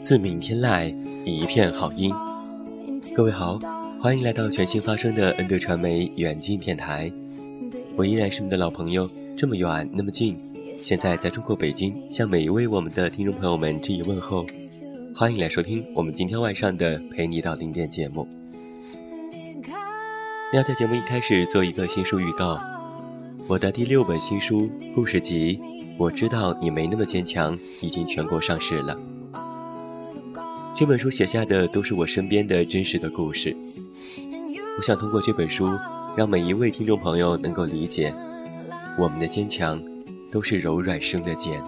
自明天籁，一片好音。各位好，欢迎来到全新发声的恩德传媒远近电台。我依然是你的老朋友，这么远那么近。现在在中国北京，向每一位我们的听众朋友们致以问候。欢迎来收听我们今天晚上的陪你到零点节目。要在节目一开始做一个新书预告，我的第六本新书故事集《我知道你没那么坚强》已经全国上市了。这本书写下的都是我身边的真实的故事。我想通过这本书，让每一位听众朋友能够理解，我们的坚强都是柔软生的茧。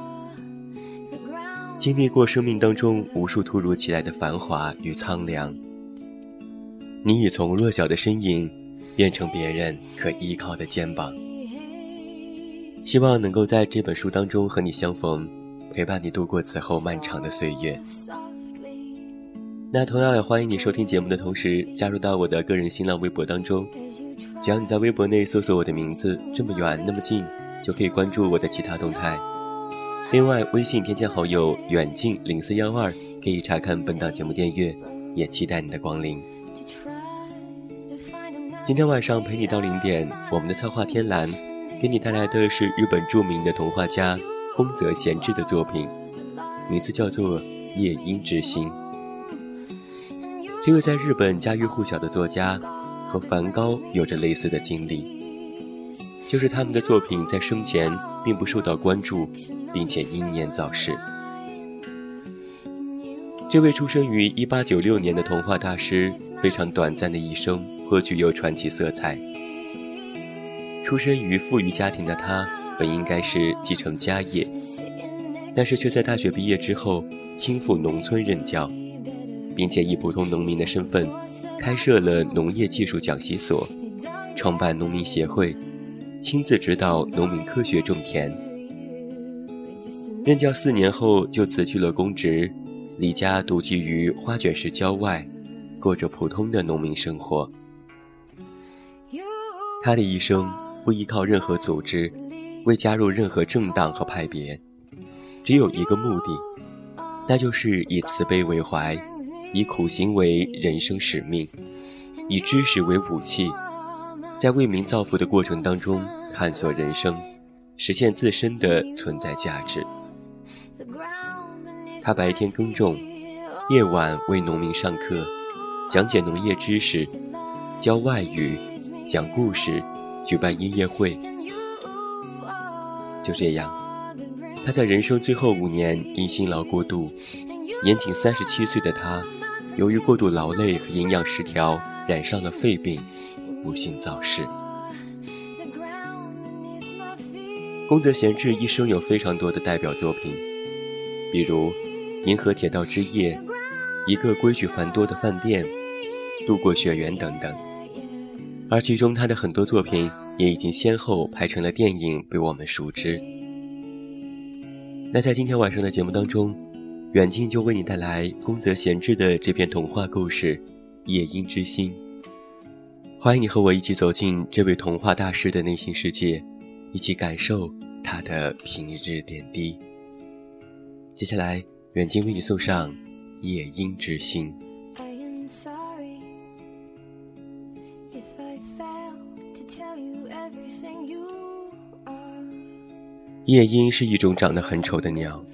经历过生命当中无数突如其来的繁华与苍凉，你已从弱小的身影变成别人可依靠的肩膀。希望能够在这本书当中和你相逢，陪伴你度过此后漫长的岁月。那同样也欢迎你收听节目的同时，加入到我的个人新浪微博当中。只要你在微博内搜索我的名字“这么远那么近”，就可以关注我的其他动态。另外，微信添加好友“远近零四幺二”，可以查看本档节目电阅，也期待你的光临。今天晚上陪你到零点，我们的策划天蓝给你带来的是日本著名的童话家宫泽贤治的作品，名字叫做《夜莺之心》。这位在日本家喻户晓的作家，和梵高有着类似的经历，就是他们的作品在生前并不受到关注，并且英年早逝。这位出生于1896年的童话大师，非常短暂的一生颇具有传奇色彩。出身于富裕家庭的他，本应该是继承家业，但是却在大学毕业之后倾赴农村任教。并且以普通农民的身份，开设了农业技术讲习所，创办农民协会，亲自指导农民科学种田。任教四年后，就辞去了公职，离家独居于花卷市郊外，过着普通的农民生活。他的一生不依靠任何组织，未加入任何政党和派别，只有一个目的，那就是以慈悲为怀。以苦行为人生使命，以知识为武器，在为民造福的过程当中探索人生，实现自身的存在价值。他白天耕种，夜晚为农民上课，讲解农业知识，教外语，讲故事，举办音乐会。就这样，他在人生最后五年因辛劳过度，年仅三十七岁的他。由于过度劳累和营养失调，染上了肺病，不幸早逝。宫泽贤治一生有非常多的代表作品，比如《银河铁道之夜》《一个规矩繁多的饭店》《渡过雪原》等等，而其中他的很多作品也已经先后拍成了电影，被我们熟知。那在今天晚上的节目当中。远近就为你带来宫泽贤治的这篇童话故事《夜莺之心。欢迎你和我一起走进这位童话大师的内心世界，一起感受他的平日点滴。接下来，远近为你送上《夜莺之心》。夜莺是一种长得很丑的鸟，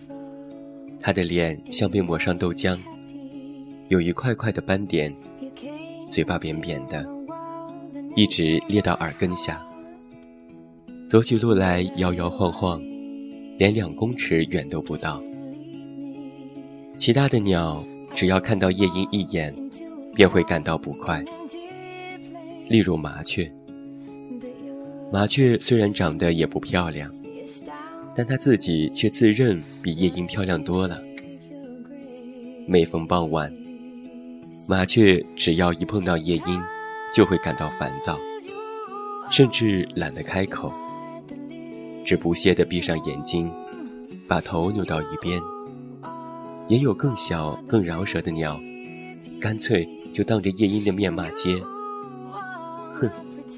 他的脸像被抹上豆浆，有一块块的斑点，嘴巴扁扁的，一直裂到耳根下，走起路来摇摇晃晃，连两公尺远都不到。其他的鸟只要看到夜莺一眼，便会感到不快，例如麻雀。麻雀虽然长得也不漂亮。但他自己却自认比夜莺漂亮多了。每逢傍晚，麻雀只要一碰到夜莺，就会感到烦躁，甚至懒得开口，只不屑地闭上眼睛，把头扭到一边。也有更小、更饶舌的鸟，干脆就当着夜莺的面骂街：“哼，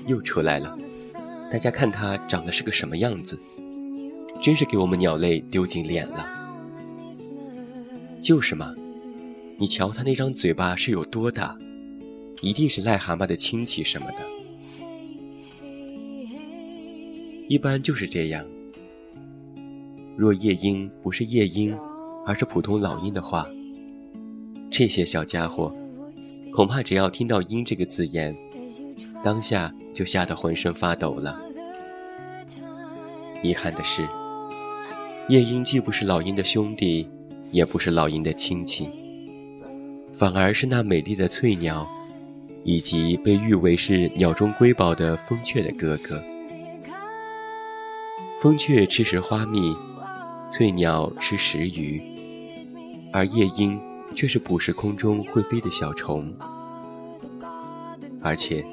又出来了！大家看它长得是个什么样子？”真是给我们鸟类丢尽脸了。就是嘛，你瞧他那张嘴巴是有多大，一定是癞蛤蟆的亲戚什么的。一般就是这样。若夜莺不是夜莺，而是普通老鹰的话，这些小家伙，恐怕只要听到“鹰”这个字眼，当下就吓得浑身发抖了。遗憾的是。夜莺既不是老鹰的兄弟，也不是老鹰的亲戚，反而是那美丽的翠鸟，以及被誉为是鸟中瑰宝的风雀的哥哥。风雀吃食花蜜，翠鸟吃食鱼，而夜莺却是捕食空中会飞的小虫。而且，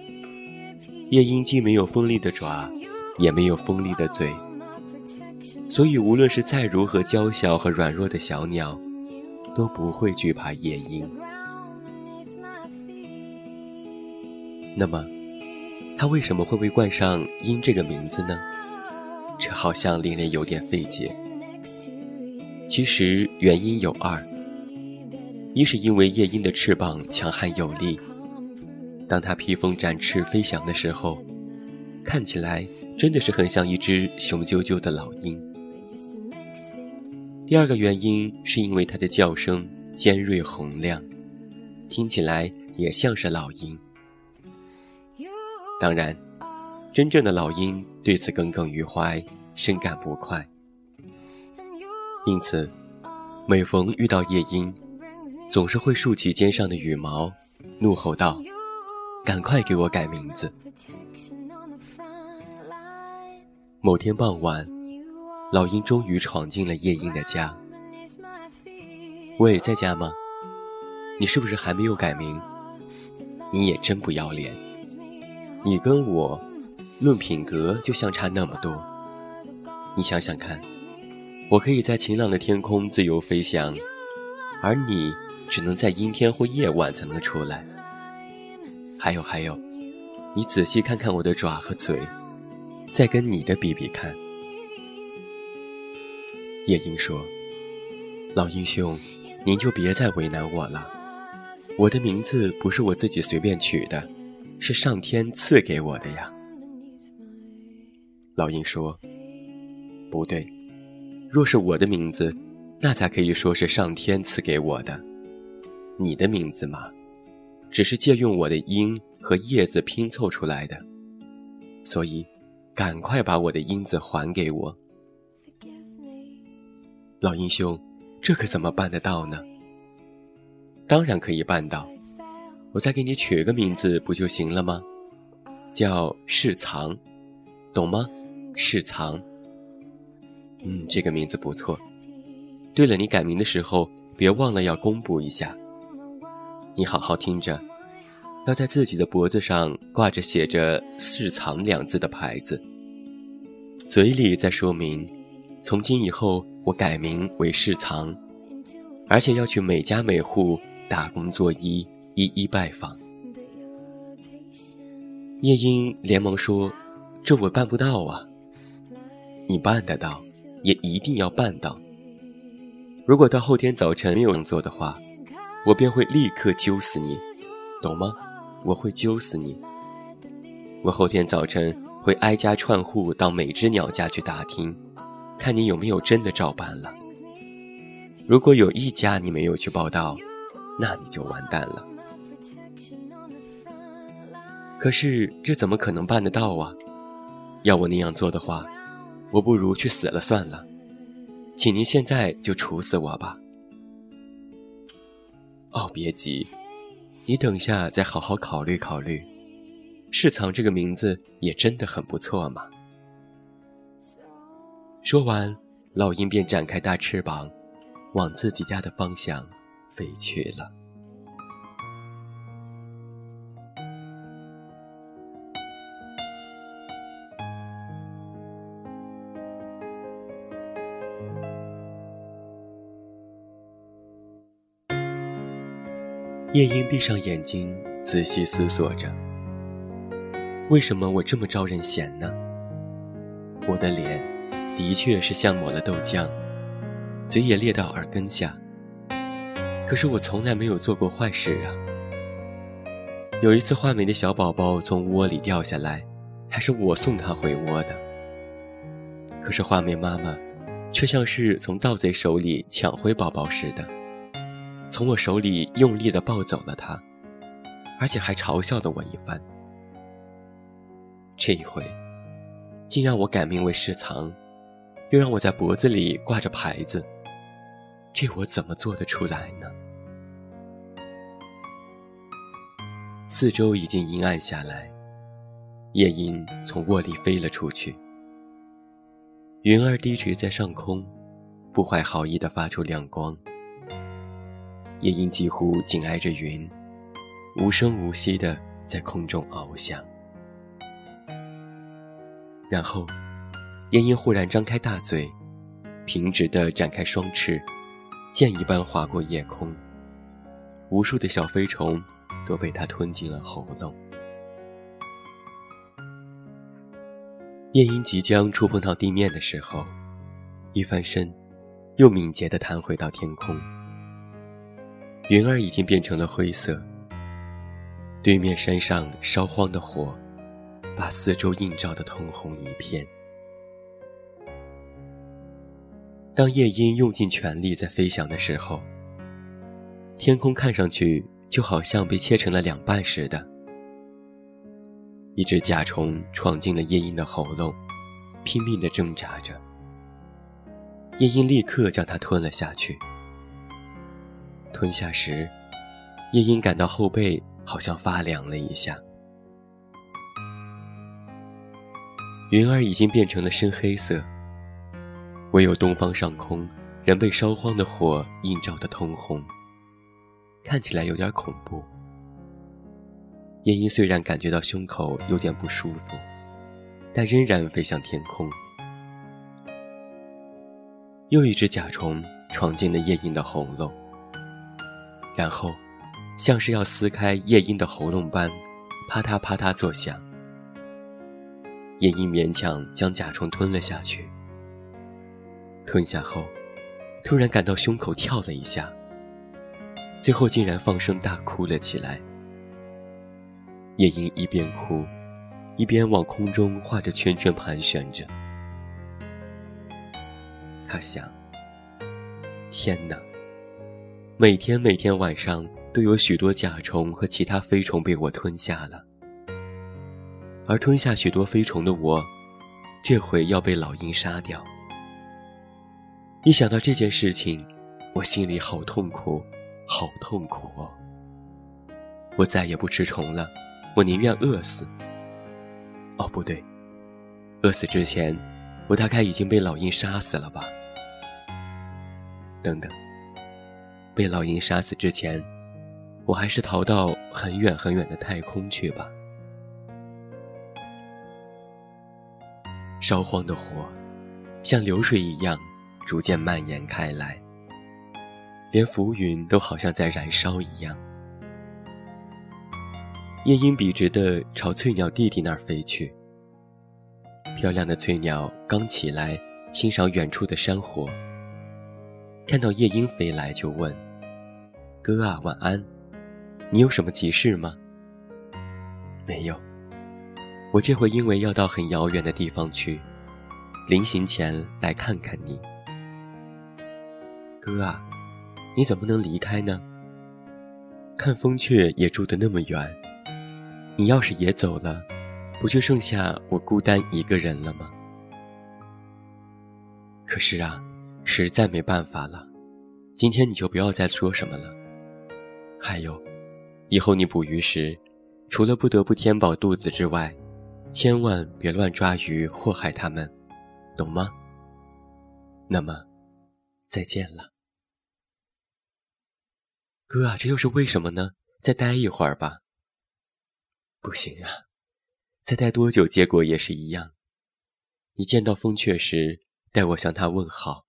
夜莺既没有锋利的爪，也没有锋利的嘴。所以，无论是再如何娇小和软弱的小鸟，都不会惧怕夜莺。那么，它为什么会被冠上“鹰”这个名字呢？这好像令人有点费解。其实原因有二：一是因为夜莺的翅膀强悍有力，当它披风展翅飞翔的时候，看起来真的是很像一只雄赳赳的老鹰。第二个原因是因为它的叫声尖锐洪亮，听起来也像是老鹰。当然，真正的老鹰对此耿耿于怀，深感不快。因此，每逢遇到夜莺，总是会竖起肩上的羽毛，怒吼道：“赶快给我改名字！”某天傍晚。老鹰终于闯进了夜莺的家。喂，在家吗？你是不是还没有改名？你也真不要脸！你跟我，论品格就相差那么多。你想想看，我可以在晴朗的天空自由飞翔，而你只能在阴天或夜晚才能出来。还有还有，你仔细看看我的爪和嘴，再跟你的比比看。夜莺说：“老鹰兄，您就别再为难我了。我的名字不是我自己随便取的，是上天赐给我的呀。”老鹰说：“不对，若是我的名字，那才可以说是上天赐给我的。你的名字嘛，只是借用我的鹰和叶子拼凑出来的。所以，赶快把我的鹰子还给我。”老英雄，这可怎么办得到呢？当然可以办到，我再给你取个名字不就行了吗？叫世藏，懂吗？世藏。嗯，这个名字不错。对了，你改名的时候别忘了要公布一下。你好好听着，要在自己的脖子上挂着写着“世藏”两字的牌子，嘴里再说明，从今以后。我改名为世藏，而且要去每家每户打工作揖，一一拜访。夜莺连忙说：“这我办不到啊。”你办得到，也一定要办到。如果到后天早晨没有人做的话，我便会立刻揪死你，懂吗？我会揪死你。我后天早晨会挨家串户到每只鸟家去打听，看你有没有真的照办了。如果有一家你没有去报道，那你就完蛋了。可是这怎么可能办得到啊？要我那样做的话。我不如去死了算了，请您现在就处死我吧。哦，别急，你等下再好好考虑考虑。世藏这个名字也真的很不错嘛。说完，老鹰便展开大翅膀，往自己家的方向飞去了。夜莺闭上眼睛，仔细思索着：为什么我这么招人嫌呢？我的脸的确是像抹了豆浆，嘴也裂到耳根下。可是我从来没有做过坏事啊。有一次，画眉的小宝宝从窝里掉下来，还是我送他回窝的。可是画眉妈妈，却像是从盗贼手里抢回宝宝似的。从我手里用力地抱走了它，而且还嘲笑了我一番。这一回，竟让我改名为世藏，又让我在脖子里挂着牌子。这我怎么做得出来呢？四周已经阴暗下来，夜莺从窝里飞了出去。云儿低垂在上空，不怀好意地发出亮光。夜莺几乎紧挨着云，无声无息地在空中翱翔。然后，夜莺忽然张开大嘴，平直地展开双翅，箭一般划过夜空。无数的小飞虫都被它吞进了喉咙。夜莺即将触碰到地面的时候，一翻身，又敏捷地弹回到天空。云儿已经变成了灰色。对面山上烧荒的火，把四周映照的通红一片。当夜莺用尽全力在飞翔的时候，天空看上去就好像被切成了两半似的。一只甲虫闯进了夜莺的喉咙，拼命地挣扎着。夜莺立刻将它吞了下去。吞下时，夜莺感到后背好像发凉了一下。云儿已经变成了深黑色，唯有东方上空仍被烧荒的火映照得通红，看起来有点恐怖。夜莺虽然感觉到胸口有点不舒服，但仍然飞向天空。又一只甲虫闯进了夜莺的喉咙。然后，像是要撕开夜莺的喉咙般，啪嗒啪嗒作响。夜莺勉强将甲虫吞了下去。吞下后，突然感到胸口跳了一下，最后竟然放声大哭了起来。夜莺一边哭，一边往空中画着圈圈盘旋着。他想：天哪！每天每天晚上都有许多甲虫和其他飞虫被我吞下了，而吞下许多飞虫的我，这回要被老鹰杀掉。一想到这件事情，我心里好痛苦，好痛苦哦！我再也不吃虫了，我宁愿饿死。哦，不对，饿死之前，我大概已经被老鹰杀死了吧？等等。被老鹰杀死之前，我还是逃到很远很远的太空去吧。烧荒的火，像流水一样逐渐蔓延开来，连浮云都好像在燃烧一样。夜莺笔直地朝翠鸟弟弟那儿飞去。漂亮的翠鸟刚起来，欣赏远处的山火，看到夜莺飞来，就问：“哥啊，晚安，你有什么急事吗？”“没有，我这回因为要到很遥远的地方去，临行前来看看你。”“哥啊，你怎么能离开呢？看风雀也住得那么远，你要是也走了。”不就剩下我孤单一个人了吗？可是啊，实在没办法了。今天你就不要再说什么了。还有，以后你捕鱼时，除了不得不填饱肚子之外，千万别乱抓鱼祸害他们，懂吗？那么，再见了，哥啊！这又是为什么呢？再待一会儿吧。不行啊。再待多久，结果也是一样。你见到风雀时，代我向他问好。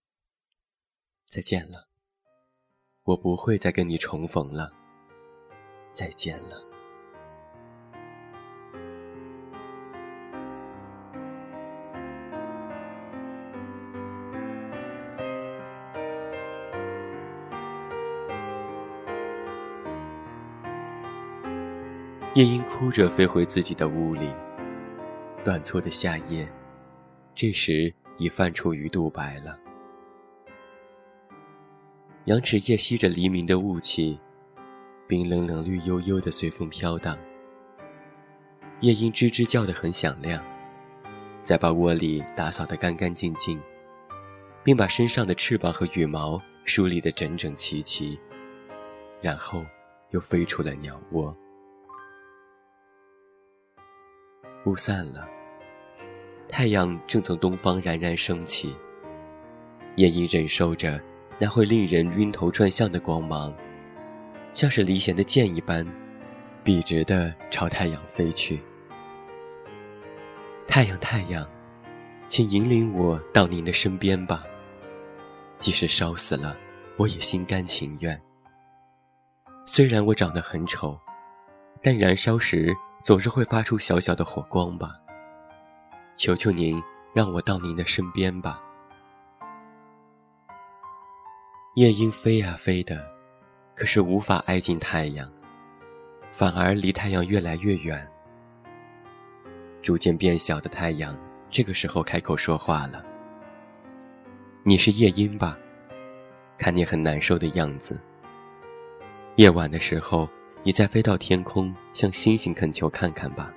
再见了，我不会再跟你重逢了。再见了。夜莺哭着飞回自己的屋里。短促的夏夜，这时已泛出鱼肚白了。羊齿叶吸着黎明的雾气，冰冷冷、绿油油的随风飘荡。夜莺吱吱叫得很响亮，再把窝里打扫得干干净净，并把身上的翅膀和羽毛梳理得整整齐齐，然后又飞出了鸟窝。雾散了。太阳正从东方冉冉升起，夜莺忍受着那会令人晕头转向的光芒，像是离弦的箭一般，笔直地朝太阳飞去。太阳，太阳，请引领我到您的身边吧。即使烧死了，我也心甘情愿。虽然我长得很丑，但燃烧时总是会发出小小的火光吧。求求您，让我到您的身边吧。夜莺飞呀飞的，可是无法挨近太阳，反而离太阳越来越远。逐渐变小的太阳，这个时候开口说话了：“你是夜莺吧？看你很难受的样子。夜晚的时候，你再飞到天空，向星星恳求看看吧。”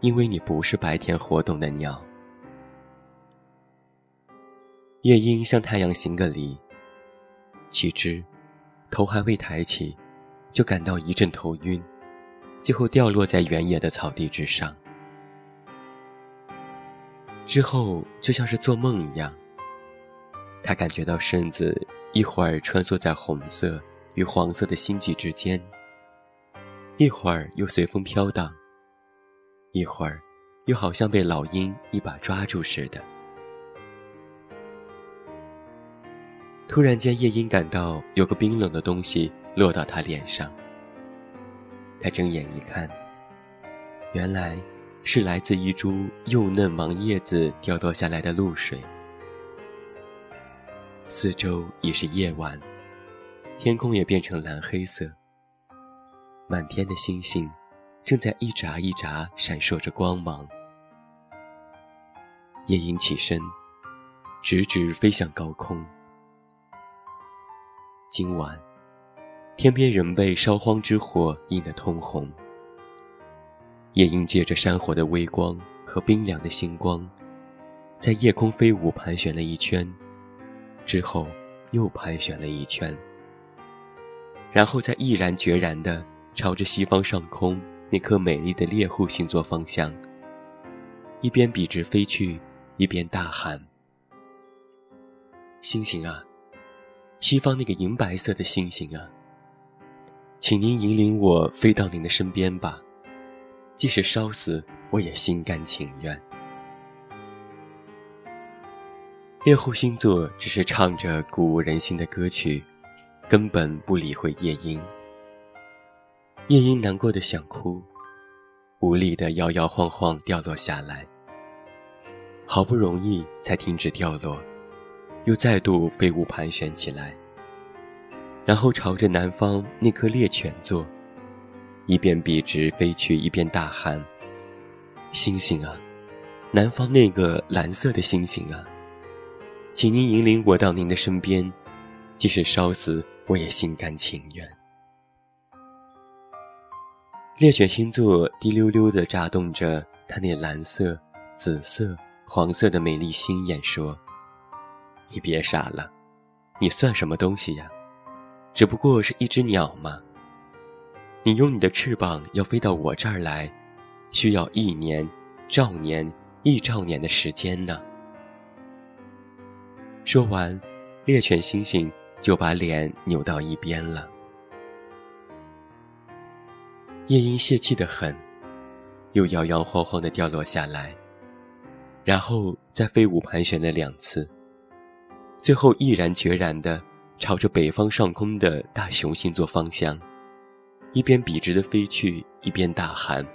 因为你不是白天活动的鸟。夜莺向太阳行个礼，岂知头还未抬起，就感到一阵头晕，最后掉落在原野的草地之上。之后就像是做梦一样，他感觉到身子一会儿穿梭在红色与黄色的星际之间，一会儿又随风飘荡。一会儿，又好像被老鹰一把抓住似的。突然间，夜莺感到有个冰冷的东西落到他脸上。他睁眼一看，原来是来自一株幼嫩芒叶子掉落下来的露水。四周已是夜晚，天空也变成蓝黑色，满天的星星。正在一眨一眨闪烁着光芒。夜莺起身，直直飞向高空。今晚，天边仍被烧荒之火映得通红。夜莺借着山火的微光和冰凉的星光，在夜空飞舞盘旋了一圈，之后又盘旋了一圈，然后再毅然决然地朝着西方上空。那颗美丽的猎户星座方向，一边笔直飞去，一边大喊：“星星啊，西方那个银白色的星星啊，请您引领我飞到您的身边吧，即使烧死，我也心甘情愿。”猎户星座只是唱着鼓舞人心的歌曲，根本不理会夜莺。夜莺难过的想哭，无力的摇摇晃晃掉落下来。好不容易才停止掉落，又再度飞舞盘旋起来，然后朝着南方那颗猎犬座，一边笔直飞去，一边大喊：“星星啊，南方那个蓝色的星星啊，请您引领我到您的身边，即使烧死我也心甘情愿。”猎犬星座滴溜溜地眨动着它那蓝色、紫色。黄色的美丽心眼说：“你别傻了，你算什么东西呀？只不过是一只鸟嘛。你用你的翅膀要飞到我这儿来，需要一年、兆年、亿兆年的时间呢。”说完，猎犬猩猩就把脸扭到一边了。夜莺泄气的很，又摇摇晃晃的掉落下来。然后再飞舞盘旋了两次，最后毅然决然地朝着北方上空的大熊星座方向，一边笔直地飞去，一边大喊：“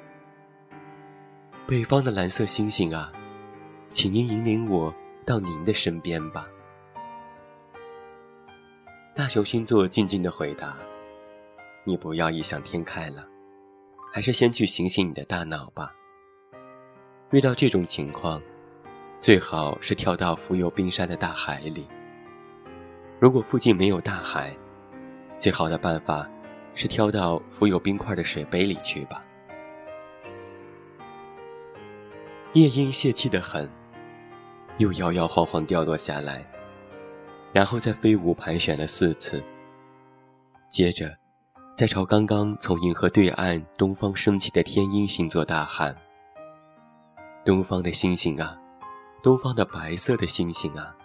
北方的蓝色星星啊，请您引领我到您的身边吧。”大熊星座静静地回答：“你不要异想天开了，还是先去醒醒你的大脑吧。遇到这种情况。”最好是跳到浮有冰山的大海里。如果附近没有大海，最好的办法是跳到浮有冰块的水杯里去吧。夜莺泄气的很，又摇摇晃晃掉落下来，然后再飞舞盘旋了四次。接着，在朝刚刚从银河对岸东方升起的天鹰星座大喊：“东方的星星啊！”东方的白色的星星啊，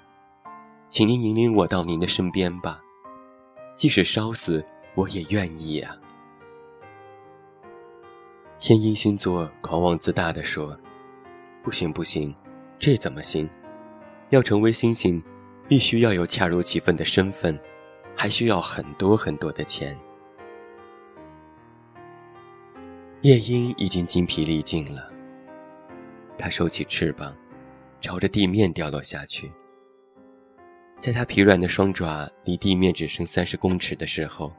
请您引领我到您的身边吧，即使烧死我也愿意啊！天鹰星座狂妄自大地说：“不行不行，这怎么行？要成为星星，必须要有恰如其分的身份，还需要很多很多的钱。”夜莺已经精疲力尽了，它收起翅膀。朝着地面掉落下去。在它疲软的双爪离地面只剩三十公尺的时候，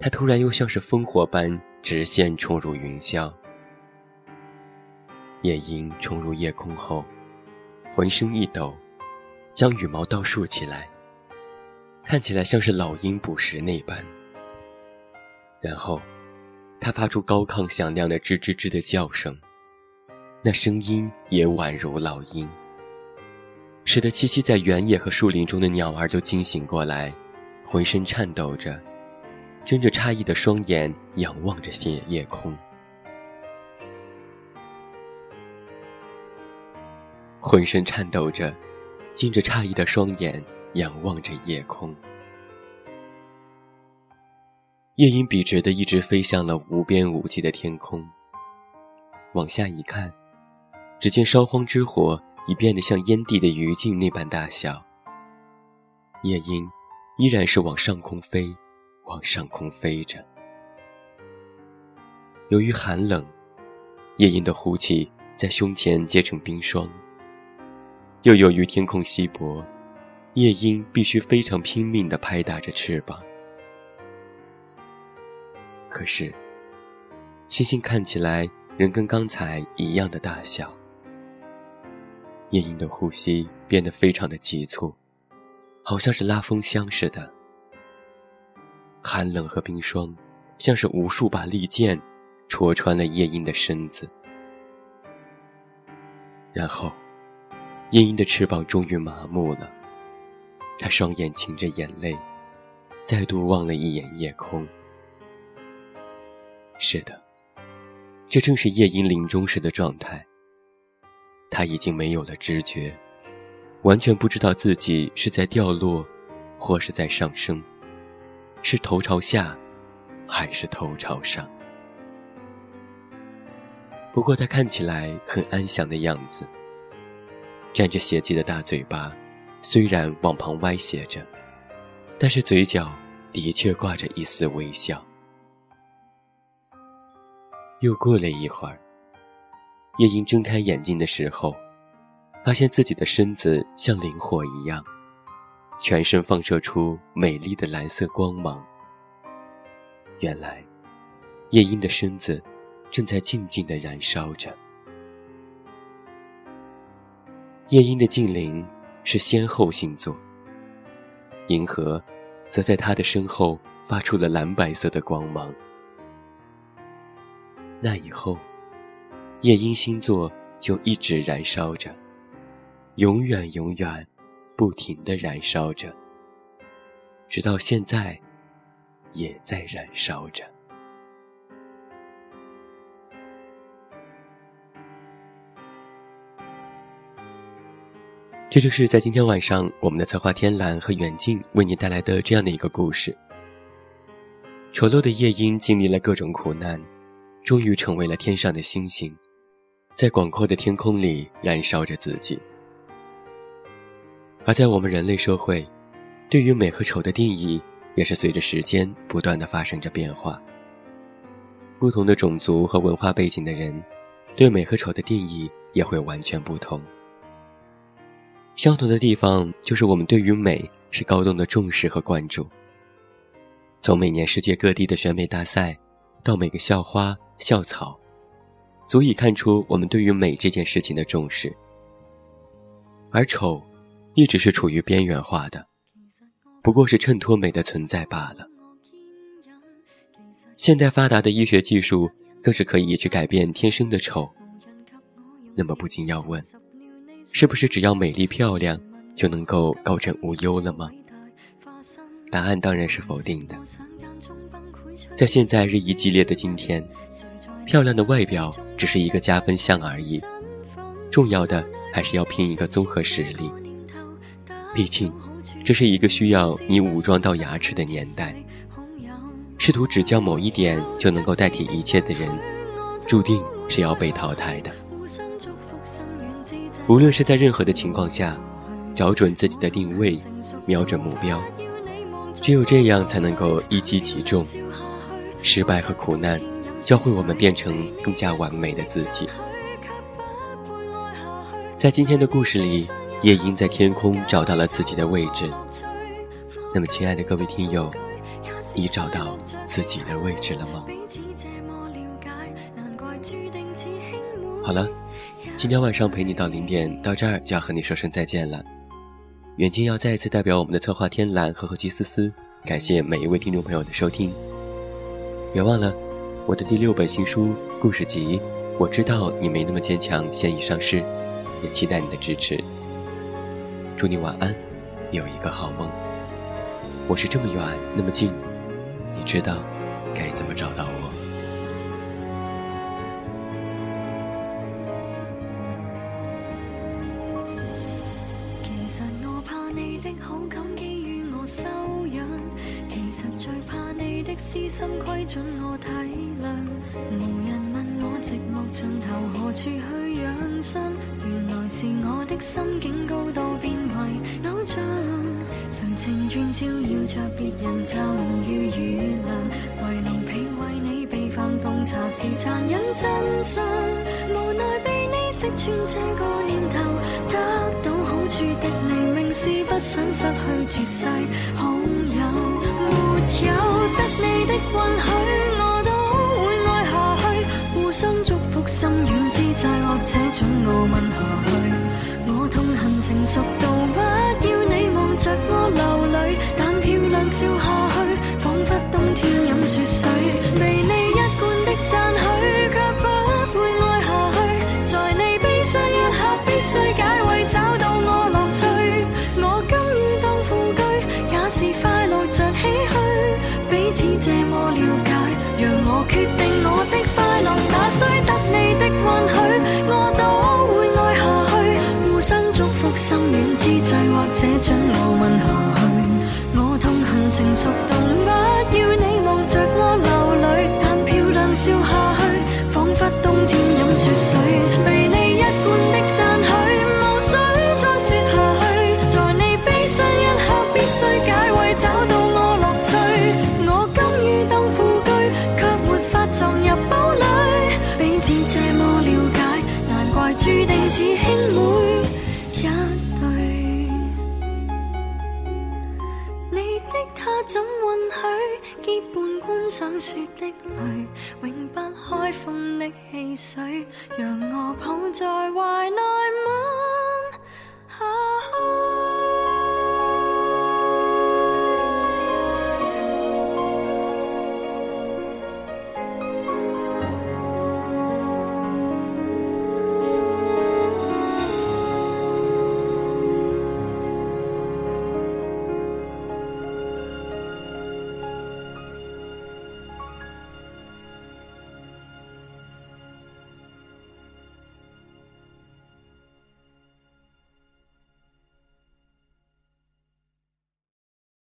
它突然又像是烽火般直线冲入云霄。夜莺冲入夜空后，浑身一抖，将羽毛倒竖起来，看起来像是老鹰捕食那般。然后，他发出高亢响亮的吱吱吱的叫声。那声音也宛如老鹰，使得栖息在原野和树林中的鸟儿都惊醒过来，浑身颤抖着，睁着诧异的双眼仰望着夜夜空。浑身颤抖着，睁着诧异的双眼仰望着夜空。夜莺笔直的一直飞向了无边无际的天空。往下一看。只见烧荒之火已变得像烟蒂的余烬那般大小。夜莺依然是往上空飞，往上空飞着。由于寒冷，夜莺的呼气在胸前结成冰霜。又由于天空稀薄，夜莺必须非常拼命地拍打着翅膀。可是，星星看起来仍跟刚才一样的大小。夜莺的呼吸变得非常的急促，好像是拉风箱似的。寒冷和冰霜，像是无数把利剑，戳穿了夜莺的身子。然后，夜莺的翅膀终于麻木了，它双眼噙着眼泪，再度望了一眼夜空。是的，这正是夜莺临终时的状态。他已经没有了知觉，完全不知道自己是在掉落，或是在上升，是头朝下，还是头朝上。不过他看起来很安详的样子，沾着血迹的大嘴巴，虽然往旁歪斜着，但是嘴角的确挂着一丝微笑。又过了一会儿，夜莺睁开眼睛的时候，发现自己的身子像灵火一样，全身放射出美丽的蓝色光芒。原来，夜莺的身子正在静静的燃烧着。夜莺的近邻是仙后星座，银河则在他的身后发出了蓝白色的光芒。那以后，夜莺星座就一直燃烧着，永远永远，不停的燃烧着，直到现在，也在燃烧着。这就是在今天晚上，我们的策划天蓝和远近为您带来的这样的一个故事。丑陋的夜莺经历了各种苦难。终于成为了天上的星星，在广阔的天空里燃烧着自己。而在我们人类社会，对于美和丑的定义也是随着时间不断的发生着变化。不同的种族和文化背景的人，对美和丑的定义也会完全不同。相同的地方就是我们对于美是高度的重视和关注。从每年世界各地的选美大赛，到每个校花。校草，足以看出我们对于美这件事情的重视。而丑，一直是处于边缘化的，不过是衬托美的存在罢了。现代发达的医学技术，更是可以去改变天生的丑。那么不禁要问，是不是只要美丽漂亮，就能够高枕无忧了吗？答案当然是否定的。在现在日益激烈的今天，漂亮的外表只是一个加分项而已，重要的还是要拼一个综合实力。毕竟，这是一个需要你武装到牙齿的年代。试图只教某一点就能够代替一切的人，注定是要被淘汰的。无论是在任何的情况下，找准自己的定位，瞄准目标，只有这样才能够一击即中。失败和苦难，教会我们变成更加完美的自己。在今天的故事里，夜莺在天空找到了自己的位置。那么，亲爱的各位听友，你找到自己的位置了吗？好了，今天晚上陪你到零点，到这儿就要和你说声再见了。远近要再一次代表我们的策划天蓝和后期思思，感谢每一位听众朋友的收听。别忘了，我的第六本新书故事集《我知道你没那么坚强》现已上市，也期待你的支持。祝你晚安，有一个好梦。我是这么远那么近，你知道该怎么找到我？心亏准我体谅，无人问我寂寞尽头何处去养伤。原来是我的心境高到变为偶像，常情愿照耀着别人就如雨凉，为奴婢为你备饭奉茶是残忍真相，无奈被你识穿这个念头，得到好处的你明是不想失去绝世好。得你的允许，我都会爱下去。互相祝福，心软之际，或者准我吻下去。我痛恨成熟到际，或